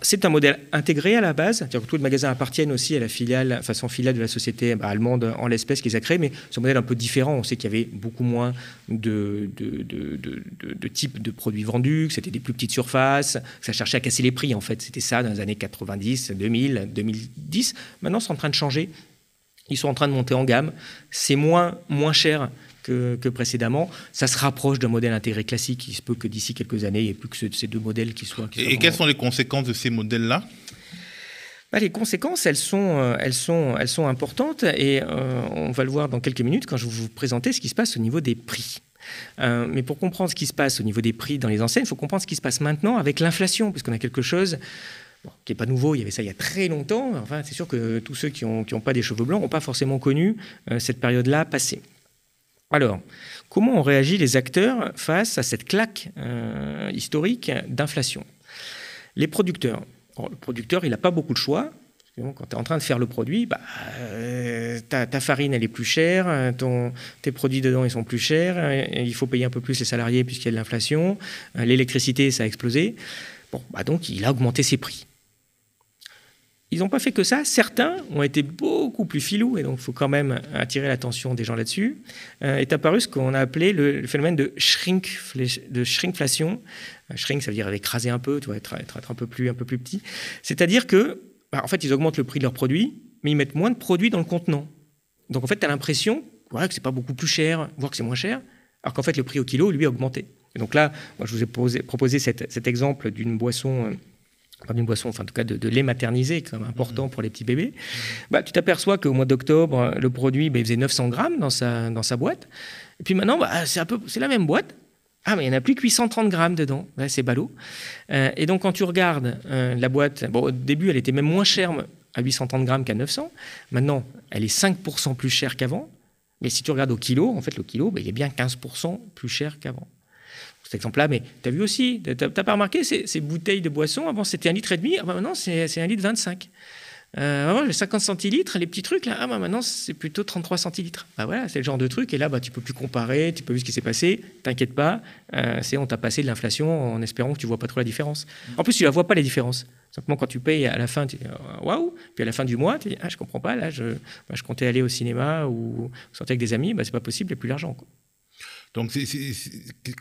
C'est un modèle intégré à la base, c'est-à-dire que tous les magasins appartiennent aussi à la filiale, façon filiale de la société bah, allemande en l'espèce qu'ils a créé, mais c'est un modèle un peu différent. On sait qu'il y avait beaucoup moins de, de types de produits vendus, que c'était des plus petites surfaces, que ça cherchait à casser les prix, en fait. C'était ça dans les années 90, 2000, 2010. Maintenant, c'est en train de changer. Ils sont en train de monter en gamme. C'est moins, moins cher que, précédemment. Ça se rapproche d'un modèle intégré classique. Il se peut que d'ici quelques années, il n'y ait plus que ces deux modèles qui soient. et, quelles sont les conséquences de ces modèles-là? Bah, les conséquences, elles sont, euh, elles sont, elles sont importantes et euh, on va le voir dans quelques minutes quand je vais vous présenter ce qui se passe au niveau des prix. Euh, mais pour comprendre ce qui se passe au niveau des prix dans les enseignes, il faut comprendre ce qui se passe maintenant avec l'inflation, puisqu'on a quelque chose qui n'est pas nouveau, il y avait ça il y a très longtemps. Enfin, c'est sûr que tous ceux qui n'ont qui ont pas des cheveux blancs n'ont pas forcément connu euh, cette période-là passée. Alors, comment ont réagi les acteurs face à cette claque euh, historique d'inflation? Les producteurs. le producteur, il n'a pas beaucoup de choix. Quand tu es en train de faire le produit, bah, euh, ta, farine, elle est plus chère, ton, tes produits dedans, ils sont plus chers, il faut payer un peu plus les salariés puisqu'il y a de l'inflation, l'électricité, ça a explosé. Bon, bah donc, il a augmenté ses prix. Ils n'ont pas fait que ça. Certains ont été beaucoup plus filous, et donc il faut quand même attirer l'attention des gens là-dessus. Euh, est apparu ce qu'on a appelé le, phénomène de, shrink, de shrinkflation. Euh, shrink, ça veut dire écraser un peu, être, un, peu plus, petit. C'est-à-dire que, bah, en fait, ils augmentent le prix de leurs produits, mais ils mettent moins de produits dans le contenant. Donc en fait, tu as l'impression que c'est pas beaucoup plus cher, voire que c'est moins cher, alors qu'en fait, le prix au kilo, lui, a augmenté. Et donc là, moi, je vous ai proposé cet, cet exemple d'une boisson euh, d'une boisson, enfin en tout cas de, lait maternisé, quand même important mmh. pour les petits bébés, bah, tu t'aperçois qu'au mois d'octobre, le produit, bah, il faisait 900 grammes dans sa, dans sa boîte. Et puis maintenant, bah, c'est, un peu, c'est la même boîte. Ah, mais il n'y en a plus que 830 grammes dedans. c'est ballot. Euh, et donc, quand tu regardes euh, la boîte, bon, au début, elle était même moins chère à 830 grammes qu'à 900. Maintenant, elle est 5% plus chère qu'avant. Mais si tu regardes au kilo, en fait, le kilo, il est bien 15% plus cher qu'avant cet exemple-là, mais tu as vu aussi, tu n'as pas remarqué ces, bouteilles de boisson, avant c'était un litre et demi, ah bah maintenant c'est un litre 25. Euh, avant, 50 centilitres, les petits trucs, là, ah bah maintenant c'est plutôt 33 centilitres. Bah voilà, c'est le genre de truc, et là bah, tu peux plus comparer, tu peux vu ce qui s'est passé, t'inquiète pas, euh, c'est on t'a passé de l'inflation en espérant que tu vois pas trop la différence. En plus, tu la vois pas la différence. Simplement, quand tu payes à la fin, tu dis waouh, puis à la fin du mois, tu dis ah, je comprends pas, là, je, comptais aller au cinéma ou sortir avec des amis, bah, c'est pas possible, il n'y a plus l'argent. Donc,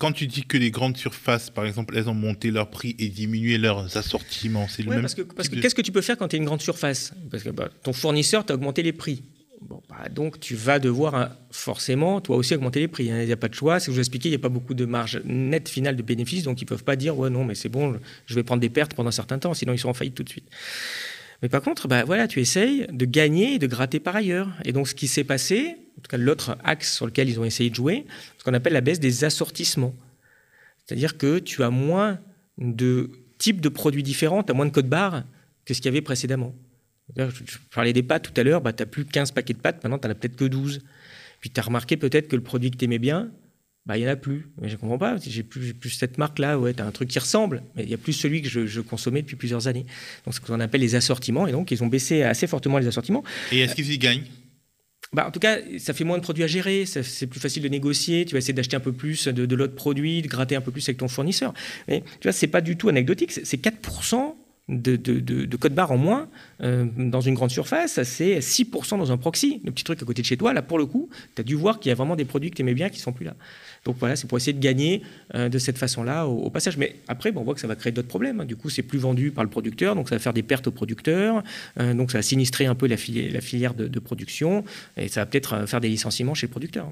quand tu dis que les grandes surfaces, par exemple, elles ont monté leur prix et diminué leurs assortiments, c'est le même. Parce que, parce que qu'est-ce que tu peux faire quand tu es une grande surface? Parce que bah, ton fournisseur t'a augmenté les prix. Bon, bah, donc, tu vas devoir hein, forcément, toi aussi, augmenter les prix. Hein. Il n'y a pas de choix. C'est que je vous expliqué, il n'y a pas beaucoup de marge nette finale de bénéfices, donc ils ne peuvent pas dire, ouais, non, mais c'est bon, je vais prendre des pertes pendant un certain temps, sinon ils seront en faillite tout de suite. Mais par contre, bah, voilà, tu essayes de gagner et de gratter par ailleurs. Et donc, ce qui s'est passé, en tout cas l'autre axe sur lequel ils ont essayé de jouer, ce qu'on appelle la baisse des assortissements. C'est-à-dire que tu as moins de types de produits différents, tu as moins de code barres que ce qu'il y avait précédemment. Je parlais des pâtes tout à l'heure, bah, tu n'as plus 15 paquets de pâtes, maintenant tu n'en as peut-être que 12. Puis tu as remarqué peut-être que le produit que tu aimais bien, bah, il n'y en a plus. Mais je ne comprends pas. J'ai plus, plus cette marque-là. Ouais, tu as un truc qui ressemble, mais il n'y a plus celui que je, consommais depuis plusieurs années. Donc, c'est ce qu'on appelle les assortiments. Et donc, ils ont baissé assez fortement les assortiments. Et est-ce qu'ils y gagnent? Bah, en tout cas, ça fait moins de produits à gérer, c'est plus facile de négocier, tu vas essayer d'acheter un peu plus de, de l'autre produit, de gratter un peu plus avec ton fournisseur. Mais tu vois, c'est pas du tout anecdotique, c'est 4% de, de, code barre en moins euh, dans une grande surface, c'est 6% dans un proxy. Le petit truc à côté de chez toi, là, pour le coup, tu as dû voir qu'il y a vraiment des produits que tu aimais bien qui sont plus là. Donc voilà, c'est pour essayer de gagner euh, de cette façon-là au, passage. Mais après, bon, on voit que ça va créer d'autres problèmes. Du coup, c'est plus vendu par le producteur, donc ça va faire des pertes au producteur, euh, donc ça va sinistrer un peu la, filière, la filière de, production, et ça va peut-être faire des licenciements chez le producteur.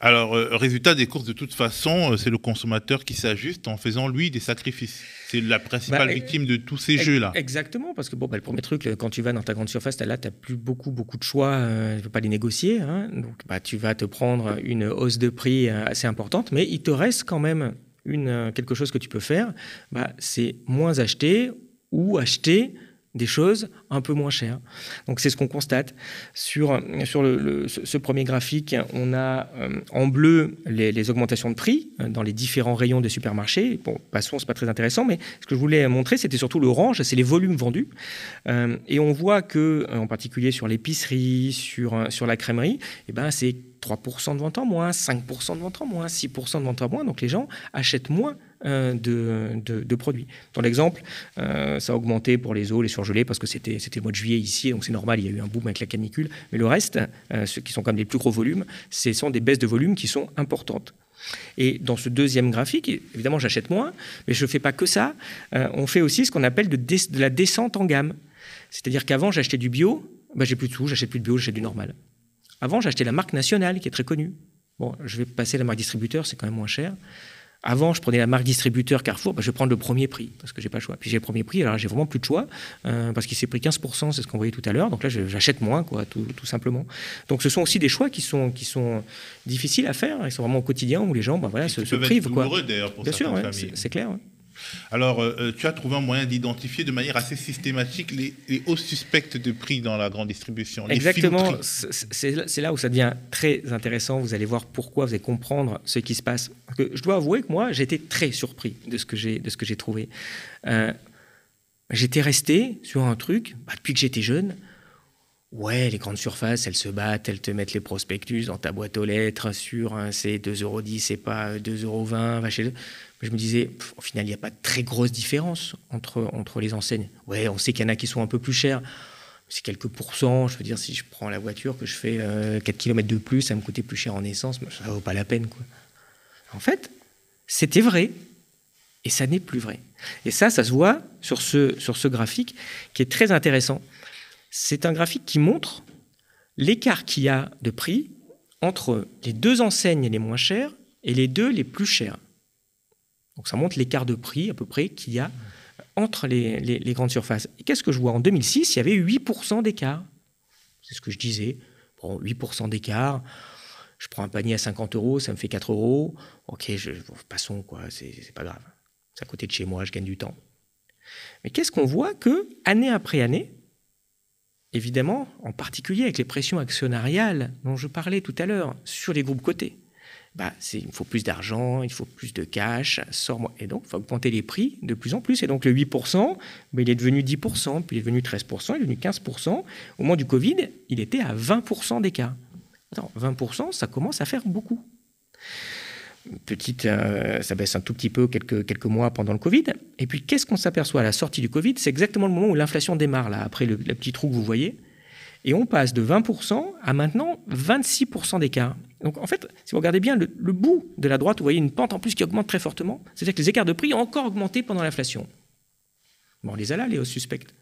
Alors, résultat des courses, de toute façon, c'est le consommateur qui s'ajuste en faisant, lui, des sacrifices. C'est la principale bah, victime de tous ces Exactement, parce que bon, bah, le premier truc, quand tu vas dans ta grande surface, là, tu n'as plus beaucoup, beaucoup de choix, euh, tu ne peux pas les négocier. Hein. donc, bah, tu vas te prendre une hausse de prix euh, assez importante, mais il te reste quand même une, euh, quelque chose que tu peux faire, bah, c'est moins acheter ou acheter des choses un peu moins chères. Donc c'est ce qu'on constate. Sur, sur ce premier graphique, on a euh, en bleu les, augmentations de prix euh, dans les différents rayons des supermarchés. Bon, passons, c'est pas très intéressant, mais ce que je voulais montrer, c'était surtout l'orange, c'est les volumes vendus. Euh, et on voit que, en particulier sur l'épicerie, sur, sur la crèmerie, eh ben, c'est 3% de vente en moins, 5% de vente en moins, 6% de vente en moins. Donc les gens achètent moins euh, de, produits. Dans l'exemple, euh, ça a augmenté pour les eaux, les surgelés, parce que c'était le mois de juillet ici, donc c'est normal, il y a eu un boom avec la canicule. Mais le reste, euh, ceux qui sont comme les plus gros volumes, ce sont des baisses de volume qui sont importantes. Et dans ce deuxième graphique, évidemment, j'achète moins, mais je ne fais pas que ça. on fait aussi ce qu'on appelle de, de, la descente en gamme. C'est-à-dire qu'avant, j'achetais du bio, bah, j'ai plus de sous, j'achète plus de bio, j'achète du normal. Avant, j'achetais la marque nationale, qui est très connue. Bon, je vais passer la marque distributeur, c'est quand même moins cher. Avant, je prenais la marque distributeur Carrefour, bah, je vais prendre le premier prix, parce que j'ai pas le choix. Puis j'ai le premier prix, alors j'ai vraiment plus de choix, euh, parce qu'il s'est pris 15%, c'est ce qu'on voyait tout à l'heure. Donc là, j'achète moins, quoi, tout, simplement. Donc ce sont aussi des choix qui sont, qui sont difficiles à faire, ils sont vraiment au quotidien, où les gens bah, voilà, se, se privent. Quoi. d'ailleurs, pour Bien sûr, c'est clair. Alors, euh, euh, tu as trouvé un moyen d'identifier de manière assez systématique les, hauts suspects de prix dans la grande distribution. Exactement, c'est là où ça devient très intéressant. Vous allez voir pourquoi, vous allez comprendre ce qui se passe. je dois avouer que moi, j'étais très surpris de ce que j'ai trouvé. Euh, j'étais resté sur un truc, bah, depuis que j'étais jeune, Ouais, les grandes surfaces, elles se battent, elles te mettent les prospectus dans ta boîte aux lettres sur un c'est 2,10 euros, c'est pas 2,20 euros, va chez eux. Je me disais, au final, il n'y a pas de très grosse différence entre, entre les enseignes. Ouais, on sait qu'il y en a qui sont un peu plus chers. C'est quelques pourcents. Je veux dire, si je prends la voiture, que je fais 4 euh, km de plus, ça me coûtait plus cher en essence, ça vaut pas la peine. Quoi. En fait, c'était vrai. Et ça n'est plus vrai. Et ça, ça se voit sur ce, sur ce graphique qui est très intéressant. C'est un graphique qui montre l'écart qu'il y a de prix entre les deux enseignes les moins chères et les deux les plus chères. Donc ça montre l'écart de prix à peu près qu'il y a entre les, grandes surfaces. Et qu'est-ce que je vois? En 2006, il y avait 8% d'écart. C'est ce que je disais. Bon, 8% d'écart. Je prends un panier à 50 euros, ça me fait 4 euros. Ok, passons, quoi, c'est pas grave. C'est à côté de chez moi, je gagne du temps. Mais qu'est-ce qu'on voit que, année après année, évidemment, en particulier avec les pressions actionnariales dont je parlais tout à l'heure sur les groupes cotés. Bah, il faut plus d'argent, il faut plus de cash, sors-moi. Et donc, il faut augmenter les prix de plus en plus. Et donc, le 8%, bah, il est devenu 10%, puis il est devenu 13%, il est devenu 15%. Au moment du Covid, il était à 20% d'écart. 20%, ça commence à faire beaucoup. Petite, euh, ça baisse un tout petit peu quelques, mois pendant le Covid. Et puis, qu'est-ce qu'on s'aperçoit à la sortie du Covid? C'est exactement le moment où l'inflation démarre, là, après le, petit trou que vous voyez. Et on passe de 20% à maintenant 26% d'écart. Donc en fait, si vous regardez bien le, bout de la droite, vous voyez une pente en plus qui augmente très fortement. C'est-à-dire que les écarts de prix ont encore augmenté pendant l'inflation. Bon, on les a là, les hausses suspectes.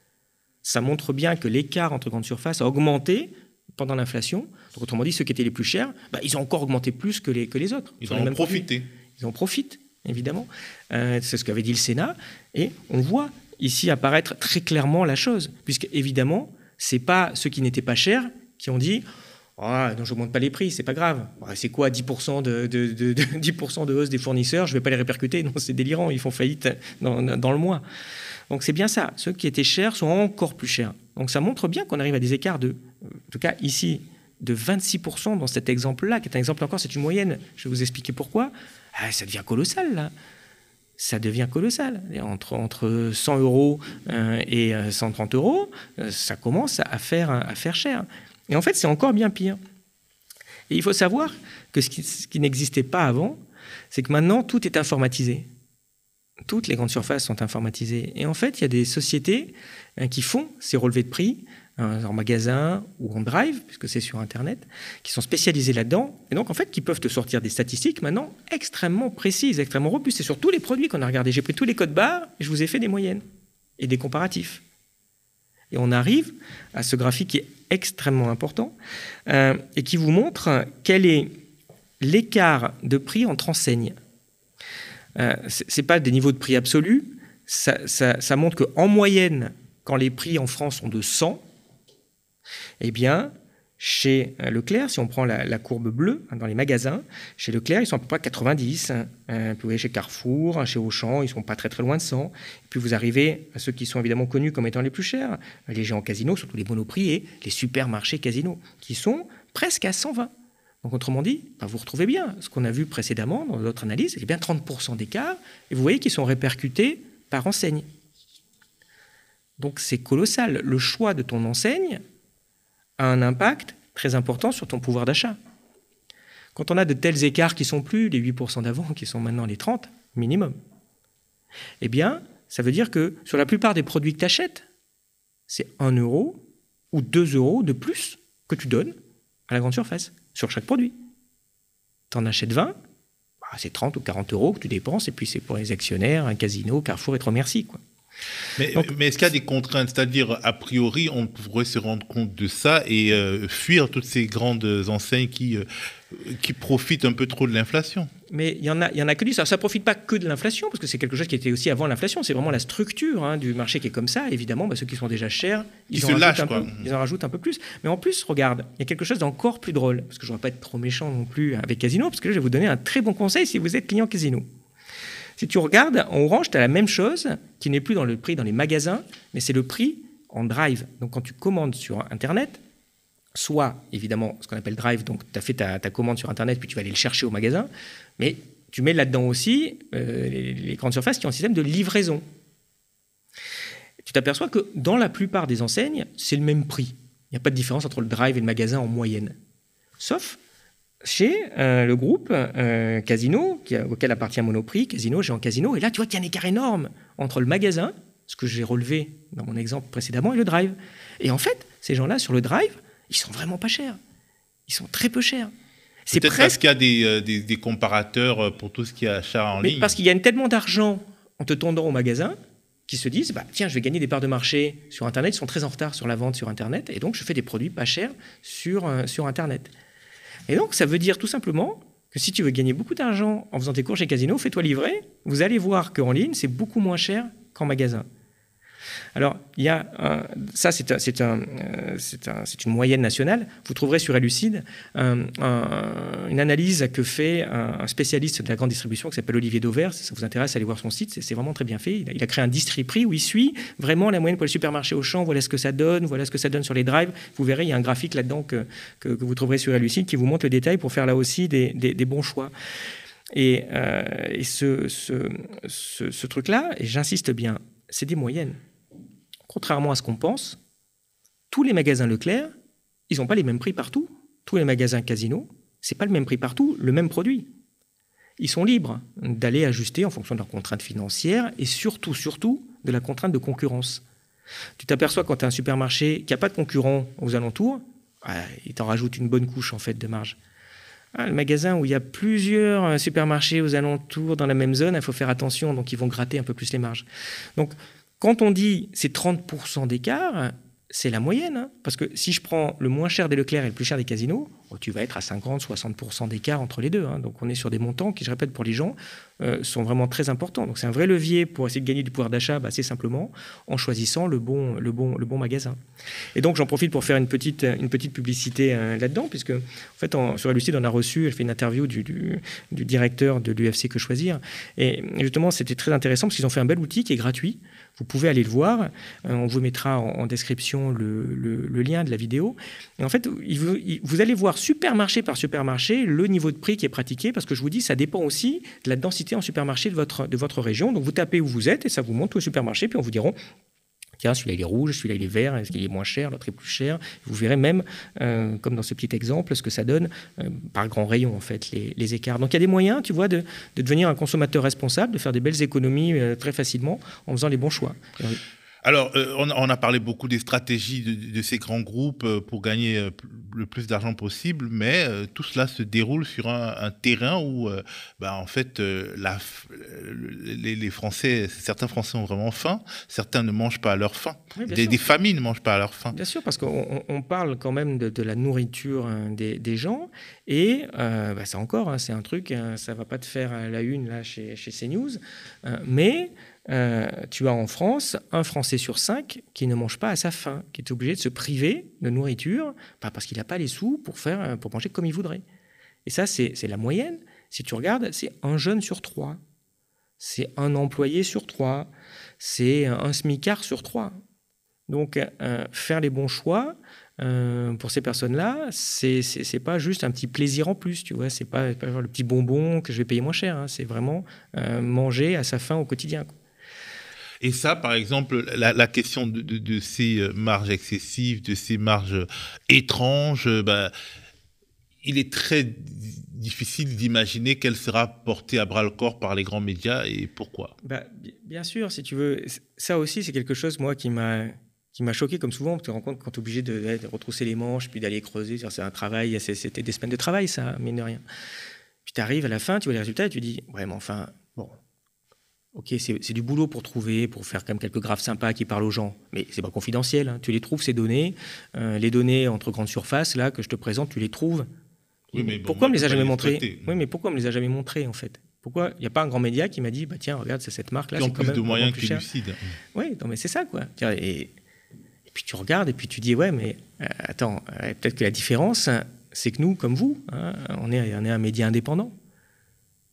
Ça montre bien que l'écart entre grandes surfaces a augmenté pendant l'inflation. Donc autrement dit, ceux qui étaient les plus chers, bah, ils ont encore augmenté plus que les, que les autres. Ils, en ont profité. Ils en profitent, évidemment. Euh, c'est ce qu'avait dit le Sénat. Et on voit ici apparaître très clairement la chose, puisque évidemment, c'est pas ceux qui n'étaient pas chers qui ont dit ah, non, je n'augmente pas les prix, c'est pas grave. C'est quoi 10% de, de, de, 10 [laughs] de hausse des fournisseurs Je ne vais pas les répercuter. Non, c'est délirant, ils font faillite dans, dans le mois. Donc c'est bien ça. Ceux qui étaient chers sont encore plus chers. Donc ça montre bien qu'on arrive à des écarts de, en tout cas ici, de 26% dans cet exemple-là, qui est un exemple encore, c'est une moyenne. Je vais vous expliquer pourquoi. Ah, ça devient colossal, là ça devient colossal. Entre, entre 100 euros euh, et 130 euh, euros, euh, ça commence à faire, à faire cher. Et en fait, c'est encore bien pire. Et il faut savoir que ce qui, n'existait pas avant, c'est que maintenant, tout est informatisé. Toutes les grandes surfaces sont informatisées. Et en fait, il y a des sociétés qui font ces relevés de prix en magasin ou en drive, puisque c'est sur Internet, qui sont spécialisées là-dedans, et donc en fait qui peuvent te sortir des statistiques maintenant extrêmement précises, extrêmement robustes. C'est sur tous les produits qu'on a regardés. J'ai pris tous les codes barres et je vous ai fait des moyennes et des comparatifs. Et on arrive à ce graphique qui est extrêmement important euh, et qui vous montre quel est l'écart de prix entre enseignes. Euh, Ce n'est pas des niveaux de prix absolus, ça, ça montre qu'en moyenne, quand les prix en France sont de 100, eh bien, chez euh, Leclerc, si on prend la, courbe bleue hein, dans les magasins, chez Leclerc, ils sont à peu près 90. Hein. Euh, vous voyez, chez Carrefour, hein, chez Auchan, ils sont pas très très loin de 100. Et puis vous arrivez à ceux qui sont évidemment connus comme étant les plus chers, les géants casinos, surtout les monoprix les supermarchés casinos, qui sont presque à 120. Donc autrement dit, bah, vous retrouvez bien ce qu'on a vu précédemment dans d'autres analyses, il y a bien 30% d'écart, et vous voyez qu'ils sont répercutés par enseigne. Donc c'est colossal. Le choix de ton enseigne a un impact très important sur ton pouvoir d'achat. Quand on a de tels écarts qui sont plus les 8% d'avant, qui sont maintenant les 30 minimum, eh bien, ça veut dire que sur la plupart des produits que tu achètes, c'est 1 euro ou 2 euros de plus que tu donnes à la grande surface sur chaque produit. Tu en achètes 20, bah, c'est 30 ou 40 euros que tu dépenses, et puis c'est pour les actionnaires, un casino, Carrefour et te remercie. Quoi. Mais, est-ce qu'il y a des contraintes? C'est-à-dire, a priori, on pourrait se rendre compte de ça et euh, fuir toutes ces grandes enseignes qui, euh, qui profitent un peu trop de l'inflation mais il y en a, il y en a que du ça. Ça profite pas que de l'inflation, parce que c'est quelque chose qui était aussi avant l'inflation. C'est vraiment la structure hein, du marché qui est comme ça. Évidemment, bah, ceux qui sont déjà chers, ils, en lâchent, peu, ils en rajoutent un peu plus. Mais en plus, regarde, il y a quelque chose d'encore plus drôle, parce que je ne vais pas être trop méchant non plus avec Casino, parce que là, je vais vous donner un très bon conseil si vous êtes client Casino. Si tu regardes, en orange, tu as la même chose qui n'est plus dans le prix dans les magasins, mais c'est le prix en drive. Donc quand tu commandes sur Internet, soit évidemment ce qu'on appelle drive, donc tu as fait ta, commande sur Internet, puis tu vas aller le chercher au magasin, mais tu mets là-dedans aussi euh, les, grandes surfaces qui ont un système de livraison. Tu t'aperçois que dans la plupart des enseignes, c'est le même prix. Il n'y a pas de différence entre le drive et le magasin en moyenne. Sauf chez euh, le groupe euh, Casino, auquel appartient Monoprix, Casino, Géant Casino. Et là, tu vois qu'il y a un écart énorme entre le magasin, ce que j'ai relevé dans mon exemple précédemment, et le drive. Et en fait, ces gens-là, sur le drive, ils sont vraiment pas chers. Ils sont très peu chers. C'est peut-être parce qu'il y a des, euh, des, comparateurs pour tout ce qui est achat en ligne. Parce qu'il y a tellement d'argent en te tendant au magasin qui se disent bah, tiens, je vais gagner des parts de marché sur Internet. Ils sont très en retard sur la vente sur Internet. Et donc, je fais des produits pas chers sur, sur Internet. Et donc, ça veut dire tout simplement que si tu veux gagner beaucoup d'argent en faisant tes cours chez Casino, fais-toi livrer. Vous allez voir qu'en ligne, c'est beaucoup moins cher qu'en magasin. Alors, il y a ça, euh, c'est une moyenne nationale. Vous trouverez sur Elucide une analyse que fait un, spécialiste de la grande distribution qui s'appelle Olivier Dauvert. Si ça vous intéresse, allez voir son site. C'est vraiment très bien fait. Il a, créé un district prix où il suit vraiment la moyenne pour les supermarchés au champ. Voilà ce que ça donne. Voilà ce que ça donne sur les drives. Vous verrez, il y a un graphique là-dedans que, vous trouverez sur Elucide qui vous montre le détail pour faire là aussi des, bons choix. Et, euh, ce truc-là, et j'insiste bien, c'est des moyennes contrairement à ce qu'on pense, tous les magasins Leclerc, ils n'ont pas les mêmes prix partout. Tous les magasins Casino, c'est pas le même prix partout, le même produit. Ils sont libres d'aller ajuster en fonction de leurs contraintes financières et surtout, surtout, de la contrainte de concurrence. Tu t'aperçois quand tu as un supermarché qui n'a pas de concurrent aux alentours, ah, il t'en rajoute une bonne couche en fait de marge. Ah, le magasin où il y a plusieurs supermarchés aux alentours dans la même zone, il faut faire attention, donc ils vont gratter un peu plus les marges. Donc quand on dit c'est 30% d'écart, c'est la moyenne. Hein. parce que si je prends le moins cher des Leclerc et le plus cher des casinos, oh, tu vas être à 50-60% d'écart entre les deux. Hein. donc on est sur des montants qui, je répète, pour les gens, euh, sont vraiment très importants. Donc c'est un vrai levier pour essayer de gagner du pouvoir d'achat, bah, c'est simplement en choisissant le bon, le bon, le bon magasin. Et donc j'en profite pour faire une petite, une petite publicité euh, là-dedans, puisque en fait, sur Lucide, on a reçu, elle fait une interview du, du, directeur de l'UFC Que Choisir. Et justement, c'était très intéressant parce qu'ils ont fait un bel outil qui est gratuit vous pouvez aller le voir. Euh, on vous mettra en, description le, lien de la vidéo. Et en fait, vous, allez voir supermarché par supermarché le niveau de prix qui est pratiqué, parce que je vous dis, ça dépend aussi de la densité en supermarché de votre, de votre région. Donc vous tapez où vous êtes et ça vous montre le supermarché, puis on vous dira Tiens, celui-là il est rouge, celui-là il est vert, est-ce qu'il est moins cher, l'autre est plus cher? Vous verrez même, euh, comme dans ce petit exemple, ce que ça donne euh, par grand rayon en fait les, écarts. Donc il y a des moyens, tu vois, de, devenir un consommateur responsable, de faire des belles économies très facilement en faisant les bons choix. Alors, euh, on, a parlé beaucoup des stratégies de, ces grands groupes euh, pour gagner euh, le plus d'argent possible, mais tout cela se déroule sur un, terrain où, bah, en fait, la, les, Français, certains Français ont vraiment faim, certains ne mangent pas à leur faim. des, familles ne mangent pas à leur faim. Bien sûr, parce qu'on parle quand même de, la nourriture hein, des, gens, et bah, ça encore, hein, c'est un truc, hein, ça va pas te faire la une là chez, chez CNews, mais euh, tu as en France un Français sur cinq qui ne mange pas à sa faim, qui est obligé de se priver de nourriture parce qu'il n'a pas les sous pour, faire, pour manger comme il voudrait. Et ça, c'est la moyenne. Si tu regardes, c'est un jeune sur trois. C'est un employé sur trois. C'est un smicard sur trois. Donc, euh, faire les bons choix, euh, pour ces personnes-là, c'est pas juste un petit plaisir en plus, tu vois. C'est pas, pas le petit bonbon que je vais payer moins cher. Hein. C'est vraiment manger à sa faim au quotidien. Et ça, par exemple, la, question de, ces euh, marges excessives, de ces marges étranges, euh, bah, il est très difficile d'imaginer qu'elle sera portée à bras le corps par les grands médias et pourquoi. Bah, bien sûr, si tu veux, ça aussi c'est quelque chose moi qui m'a qui m'a choqué comme souvent, tu te rends compte quand tu es obligé de, retrousser les manches, puis d'aller creuser, c'est un travail, c'était des semaines de travail ça, mine de rien. Puis tu arrives à la fin, tu vois les résultats et tu dis, ouais mais enfin, bon, Ok, c'est du boulot pour trouver, pour faire quand même quelques graphes sympas qui parlent aux gens, mais c'est pas confidentiel. Hein. Tu les trouves ces données, euh, les données entre grandes surfaces là que je te présente, tu les trouves. Oui, mais pourquoi on me les a jamais montrées Oui, mais pourquoi on me les a jamais montrées en fait? Pourquoi? Il n'y a pas un grand média qui m'a dit bah tiens regarde c'est cette marque là. Qui ont plus de moyens que lucide. Oui, non mais c'est ça quoi. Et, puis tu regardes et puis tu dis ouais mais euh, attends euh, peut-être que la différence c'est que nous comme vous hein, on est on est un média indépendant.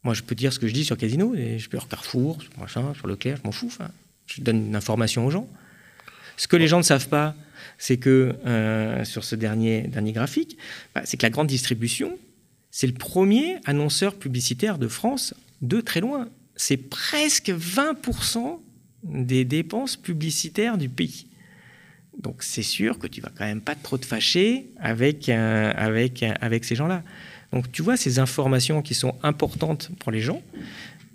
Moi, je peux dire ce que je dis sur Casino, et je peux sur Carrefour, sur machin, sur Leclerc, je m'en fous. je donne une information aux gens. Ce que les gens ne savent pas, c'est que euh, sur ce dernier, dernier graphique, bah, c'est que la grande distribution, c'est le premier annonceur publicitaire de France de très loin. C'est presque 20% des dépenses publicitaires du pays. Donc c'est sûr que tu vas quand même pas trop te fâcher avec, euh, avec, avec ces gens-là. Donc tu vois, ces informations qui sont importantes pour les gens,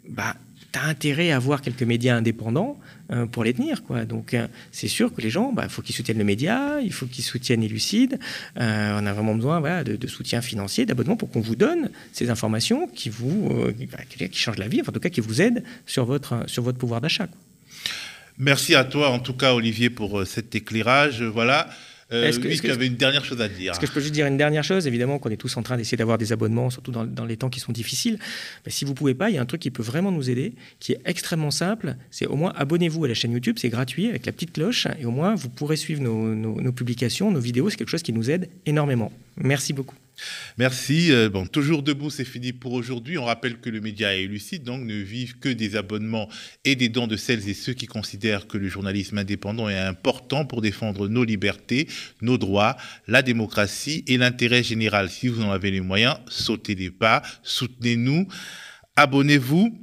bah, tu as intérêt à avoir quelques médias indépendants euh, pour les tenir. Quoi. Donc euh, c'est sûr que les gens, il bah, faut qu'ils soutiennent le média, il faut qu'ils soutiennent Elucide. Euh, on a vraiment besoin de, soutien financier, d'abonnement pour qu'on vous donne ces informations qui, vous, bah, qui changent la vie, en tout cas qui vous aident sur votre, sur votre pouvoir d'achat. Merci à toi, en tout cas, Olivier, pour cet éclairage. Voilà. Euh, est-ce que, avais une dernière chose à dire Est-ce que je peux juste dire une dernière chose? Évidemment qu'on est tous en train d'essayer d'avoir des abonnements, surtout dans, les temps qui sont difficiles. Mais si vous ne pouvez pas, il y a un truc qui peut vraiment nous aider, qui est extrêmement simple. C'est au moins abonnez-vous à la chaîne YouTube, c'est gratuit avec la petite cloche, et au moins vous pourrez suivre nos publications, nos vidéos. C'est quelque chose qui nous aide énormément. Merci beaucoup. Merci. Euh, bon, toujours debout, c'est fini pour aujourd'hui. On rappelle que le média est lucide, donc ne vivent que des abonnements et des dons de celles et ceux qui considèrent que le journalisme indépendant est important pour défendre nos libertés, nos droits, la démocratie et l'intérêt général. Si vous en avez les moyens, sautez les pas, soutenez-nous, abonnez-vous.